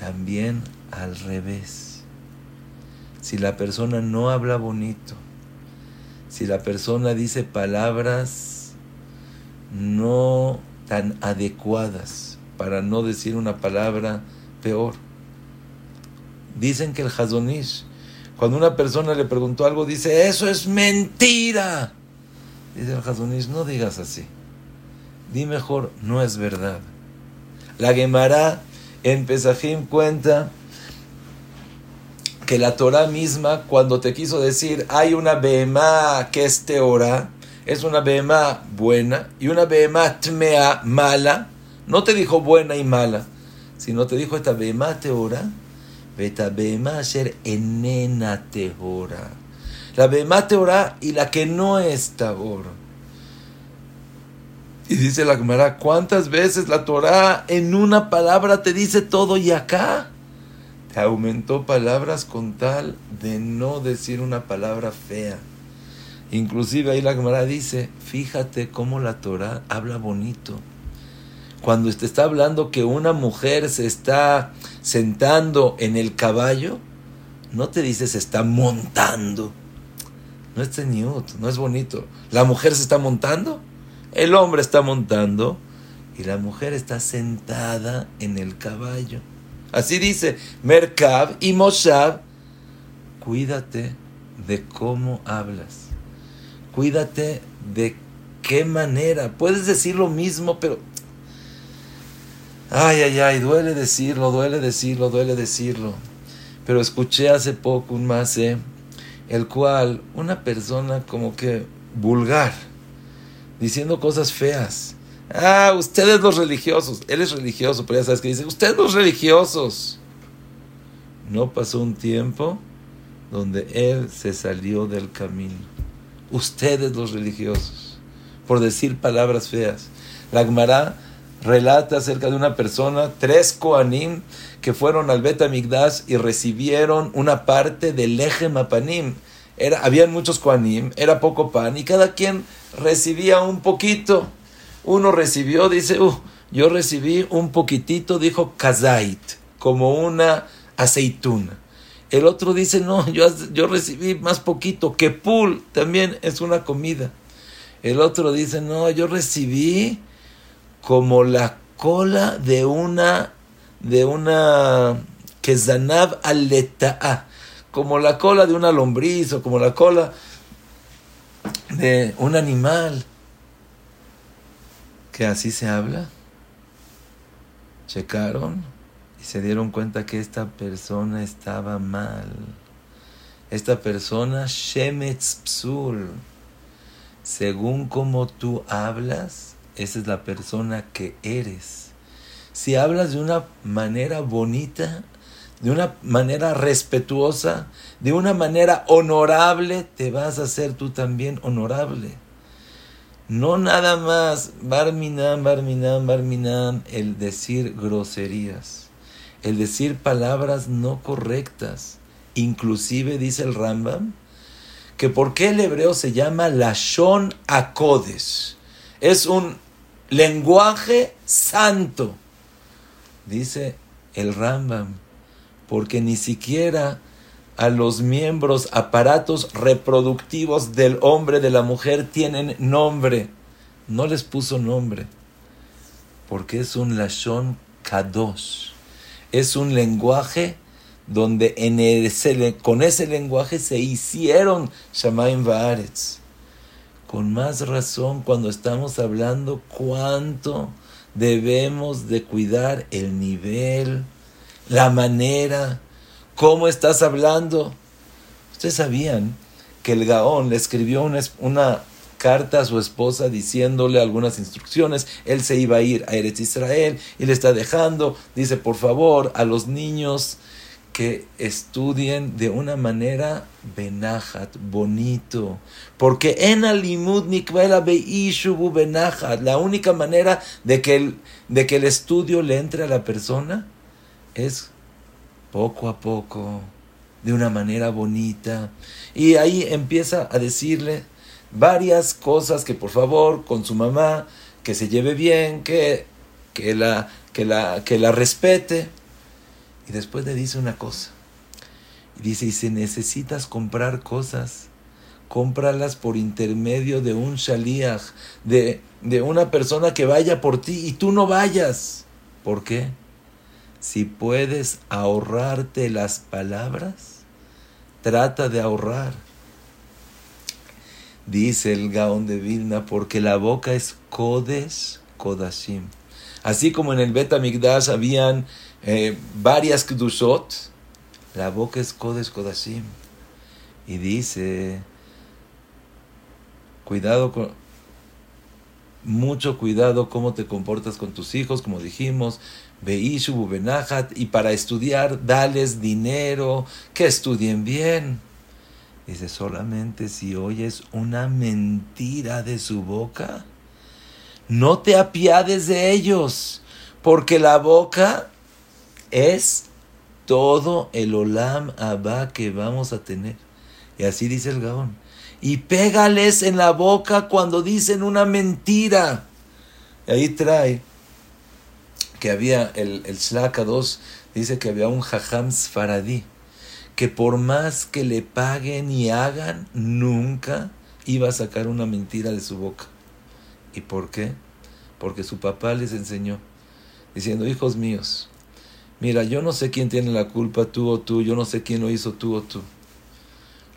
También al revés. Si la persona no habla bonito, si la persona dice palabras no tan adecuadas, para no decir una palabra peor, Dicen que el Hazonish, cuando una persona le preguntó algo, dice, eso es mentira. Dice el Hazonish, no digas así. Di mejor, no es verdad. La Gemara en Pesajim cuenta que la Torah misma, cuando te quiso decir, hay una Behemá que es teora, es una Behemá buena y una Behemá tmea mala, no te dijo buena y mala, sino te dijo esta bema teora, beta bema ser enena teora. La bema teora y la que no es tabor. Y dice la Gemara, ¿cuántas veces la Torah en una palabra te dice todo y acá? Te aumentó palabras con tal de no decir una palabra fea. Inclusive ahí la Gemara dice, fíjate cómo la Torah habla bonito cuando te está hablando que una mujer se está sentando en el caballo, no te dice se está montando. No es teñiut, no es bonito. La mujer se está montando, el hombre está montando y la mujer está sentada en el caballo. Así dice Merkab y Moshav. Cuídate de cómo hablas. Cuídate de qué manera. Puedes decir lo mismo, pero Ay, ay, ay, duele decirlo, duele decirlo, duele decirlo. Pero escuché hace poco un mase, el cual una persona como que vulgar, diciendo cosas feas. Ah, ustedes los religiosos. Él es religioso, pero ya sabes que dice, ustedes los religiosos. No pasó un tiempo donde él se salió del camino. Ustedes los religiosos, por decir palabras feas. La Gemara relata acerca de una persona, tres Koanim, que fueron al Bet y recibieron una parte del eje Mapanim. Habían muchos Koanim, era poco pan, y cada quien recibía un poquito. Uno recibió, dice, uh, yo recibí un poquitito, dijo Kazait, como una aceituna. El otro dice, no, yo, yo recibí más poquito, que pul también es una comida. El otro dice, no, yo recibí como la cola de una de una kezanav aleta'a, como la cola de una lombriz o como la cola de un animal. Que así se habla. Checaron y se dieron cuenta que esta persona estaba mal. Esta persona, Shemetz Psul, según como tú hablas, esa es la persona que eres. Si hablas de una manera bonita, de una manera respetuosa, de una manera honorable, te vas a hacer tú también honorable. No nada más barminam, barminam, barminam, el decir groserías, el decir palabras no correctas. Inclusive dice el Rambam que por qué el hebreo se llama Lashon Akodes es un lenguaje santo. Dice el Rambam, porque ni siquiera a los miembros, aparatos reproductivos del hombre, de la mujer, tienen nombre. No les puso nombre, porque es un lashon kadosh. Es un lenguaje donde en con ese lenguaje se hicieron Shamaim Vaaretz con más razón cuando estamos hablando cuánto debemos de cuidar el nivel, la manera, cómo estás hablando. Ustedes sabían que el Gaón le escribió una carta a su esposa diciéndole algunas instrucciones. Él se iba a ir a Eretz Israel y le está dejando. Dice, por favor, a los niños que estudien de una manera benajat, bonito. Porque en alimud beishubu benajat, la única manera de que, el, de que el estudio le entre a la persona es poco a poco, de una manera bonita. Y ahí empieza a decirle varias cosas que por favor con su mamá, que se lleve bien, que, que, la, que, la, que la respete. Y después le dice una cosa. Y dice, y si necesitas comprar cosas, cómpralas por intermedio de un shaliach, de, de una persona que vaya por ti y tú no vayas. ¿Por qué? Si puedes ahorrarte las palabras, trata de ahorrar. Dice el Gaón de Vilna, porque la boca es Kodesh Kodashim. Así como en el Bet Migdash habían eh, varias Kedushot, la boca es Kodesh Kodashim. Y dice, cuidado con, mucho cuidado cómo te comportas con tus hijos, como dijimos, Beishu Benachat, y para estudiar, dales dinero, que estudien bien. Dice, solamente si oyes una mentira de su boca, no te apiades de ellos, porque la boca es todo el olam abba que vamos a tener. Y así dice el Gaón. Y pégales en la boca cuando dicen una mentira. Y ahí trae que había el, el Shlaka 2, dice que había un Jajam Sfaradí, que por más que le paguen y hagan, nunca iba a sacar una mentira de su boca. ¿Y por qué? Porque su papá les enseñó, diciendo, hijos míos, mira, yo no sé quién tiene la culpa, tú o tú, yo no sé quién lo hizo, tú o tú.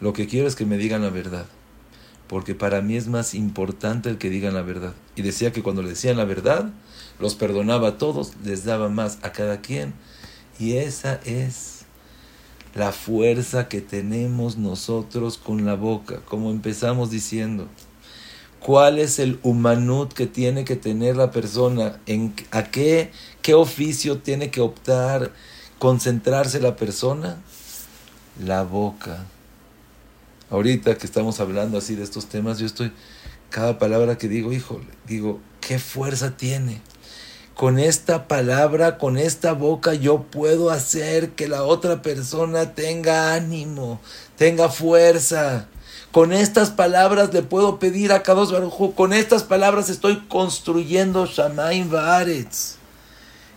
Lo que quiero es que me digan la verdad, porque para mí es más importante el que digan la verdad. Y decía que cuando le decían la verdad, los perdonaba a todos, les daba más a cada quien. Y esa es la fuerza que tenemos nosotros con la boca, como empezamos diciendo. ¿Cuál es el humanut que tiene que tener la persona? ¿En ¿A qué, qué oficio tiene que optar, concentrarse la persona? La boca. Ahorita que estamos hablando así de estos temas, yo estoy, cada palabra que digo, híjole, digo, ¿qué fuerza tiene? Con esta palabra, con esta boca, yo puedo hacer que la otra persona tenga ánimo, tenga fuerza. Con estas palabras le puedo pedir a Kadosh Baruj con estas palabras estoy construyendo Shamaim Baaretz.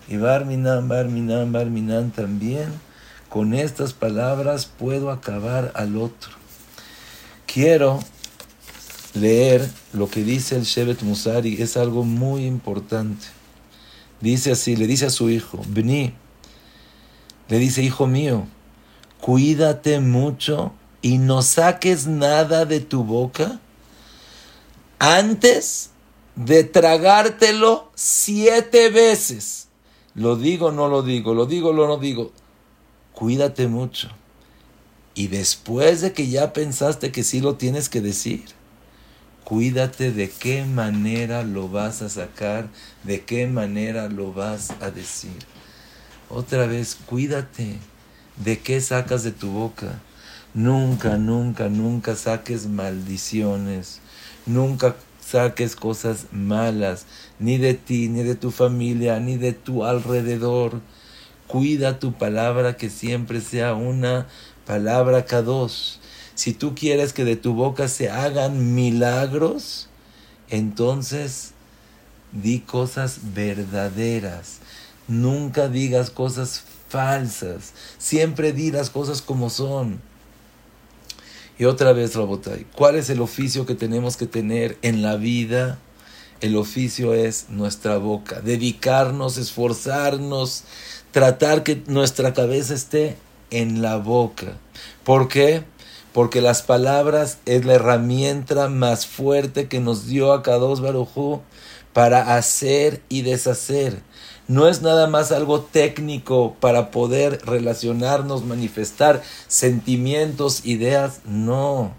Y Barminan, Barminan, Barminan también. Con estas palabras puedo acabar al otro. Quiero leer lo que dice el Shevet Musari, es algo muy importante. Dice así, le dice a su hijo, vení, le dice, hijo mío, cuídate mucho y no saques nada de tu boca antes de tragártelo siete veces. Lo digo, no lo digo, lo digo, lo no digo. Cuídate mucho. Y después de que ya pensaste que sí lo tienes que decir, Cuídate de qué manera lo vas a sacar, de qué manera lo vas a decir. Otra vez, cuídate de qué sacas de tu boca. Nunca, nunca, nunca saques maldiciones. Nunca saques cosas malas, ni de ti, ni de tu familia, ni de tu alrededor. Cuida tu palabra que siempre sea una palabra dos si tú quieres que de tu boca se hagan milagros, entonces di cosas verdaderas. Nunca digas cosas falsas. Siempre di las cosas como son. Y otra vez, Rabotay, ¿cuál es el oficio que tenemos que tener en la vida? El oficio es nuestra boca. Dedicarnos, esforzarnos, tratar que nuestra cabeza esté en la boca. ¿Por qué? Porque las palabras es la herramienta más fuerte que nos dio a Kadosh Barujú para hacer y deshacer. No es nada más algo técnico para poder relacionarnos, manifestar sentimientos, ideas, no.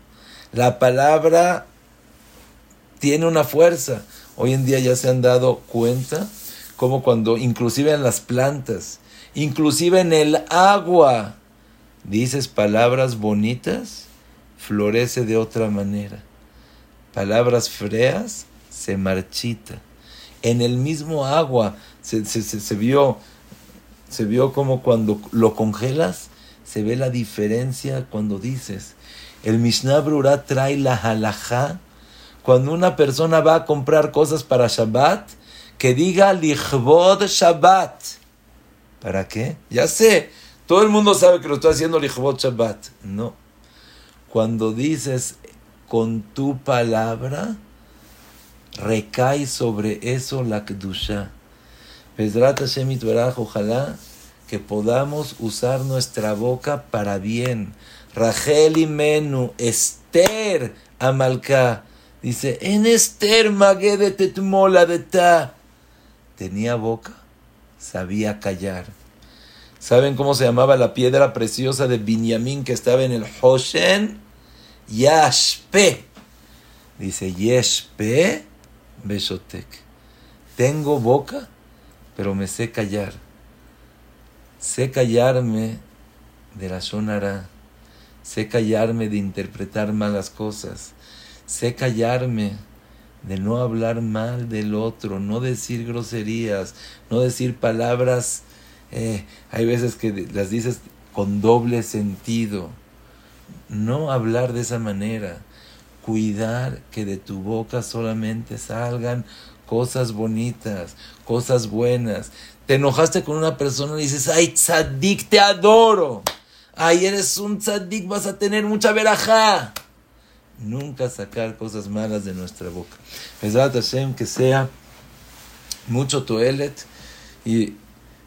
La palabra tiene una fuerza. Hoy en día ya se han dado cuenta como cuando inclusive en las plantas, inclusive en el agua, dices palabras bonitas, florece de otra manera. Palabras feas, se marchita. En el mismo agua se, se, vio, se vio como cuando lo congelas, se ve la diferencia cuando dices. El Mishnah Brura trae la halajá. Cuando una persona va a comprar cosas para Shabbat, que diga lichvod Shabbat. ¿Para qué? Ya sé, todo el mundo sabe que lo estoy haciendo lichvod Shabbat. No cuando dices con tu palabra, recae sobre eso la Kedusha. Pesrat Hashem ojalá que podamos usar nuestra boca para bien. Rachel y Menu, Esther Amalka, dice, en Esther Tetmola de Ta. Tenía boca, sabía callar. ¿Saben cómo se llamaba la piedra preciosa de Binyamin que estaba en el Hoshen? Yashpe. Dice Yeshpe Beshotek. Tengo boca, pero me sé callar. Sé callarme de la sonara. Sé callarme de interpretar malas cosas. Sé callarme de no hablar mal del otro, no decir groserías, no decir palabras, eh, hay veces que las dices con doble sentido. No hablar de esa manera. Cuidar que de tu boca solamente salgan cosas bonitas, cosas buenas. Te enojaste con una persona y dices, ay, tzadik, te adoro. Ay, eres un tzadik, vas a tener mucha verajá nunca sacar cosas malas de nuestra boca. Hashem, que sea mucho toelet y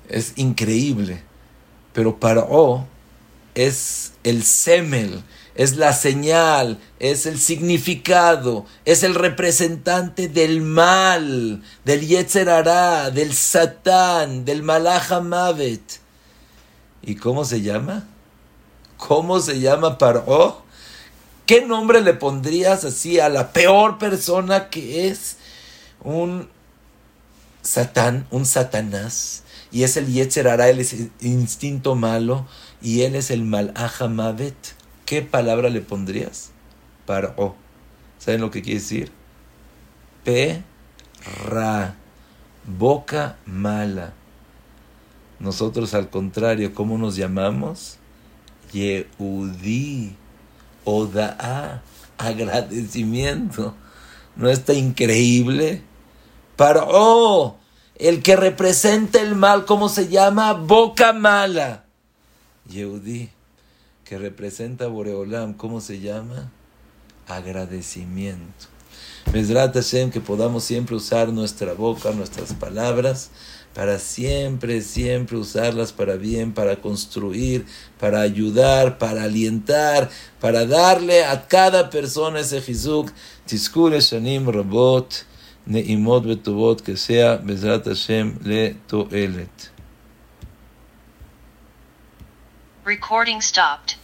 es increíble. Pero para O es el semel, es la señal, es el significado, es el representante del mal, del Yetzer del Satán, del Malach Mavet. ¿Y cómo se llama? ¿Cómo se llama O? ¿Qué nombre le pondrías así a la peor persona que es un satán, un satanás? Y es el Yetzer él es el instinto malo, y él es el Malach Mavet. ¿Qué palabra le pondrías? Para O. ¿Saben lo que quiere decir? P, Ra, boca mala. Nosotros al contrario, ¿cómo nos llamamos? Yehudí Oda, agradecimiento. ¿No está increíble? Para, oh, el que representa el mal, ¿cómo se llama? Boca mala. Yehudi, que representa Boreolam, ¿cómo se llama? Agradecimiento. Mesrat Hashem, que podamos siempre usar nuestra boca, nuestras palabras, para siempre, siempre usarlas para bien, para construir, para ayudar, para alientar, para darle a cada persona ese Jizuk, Tiskule Shanim Rabot, Neimot Betubot, que sea Bezrat Hashem le Toelet. Recording stopped.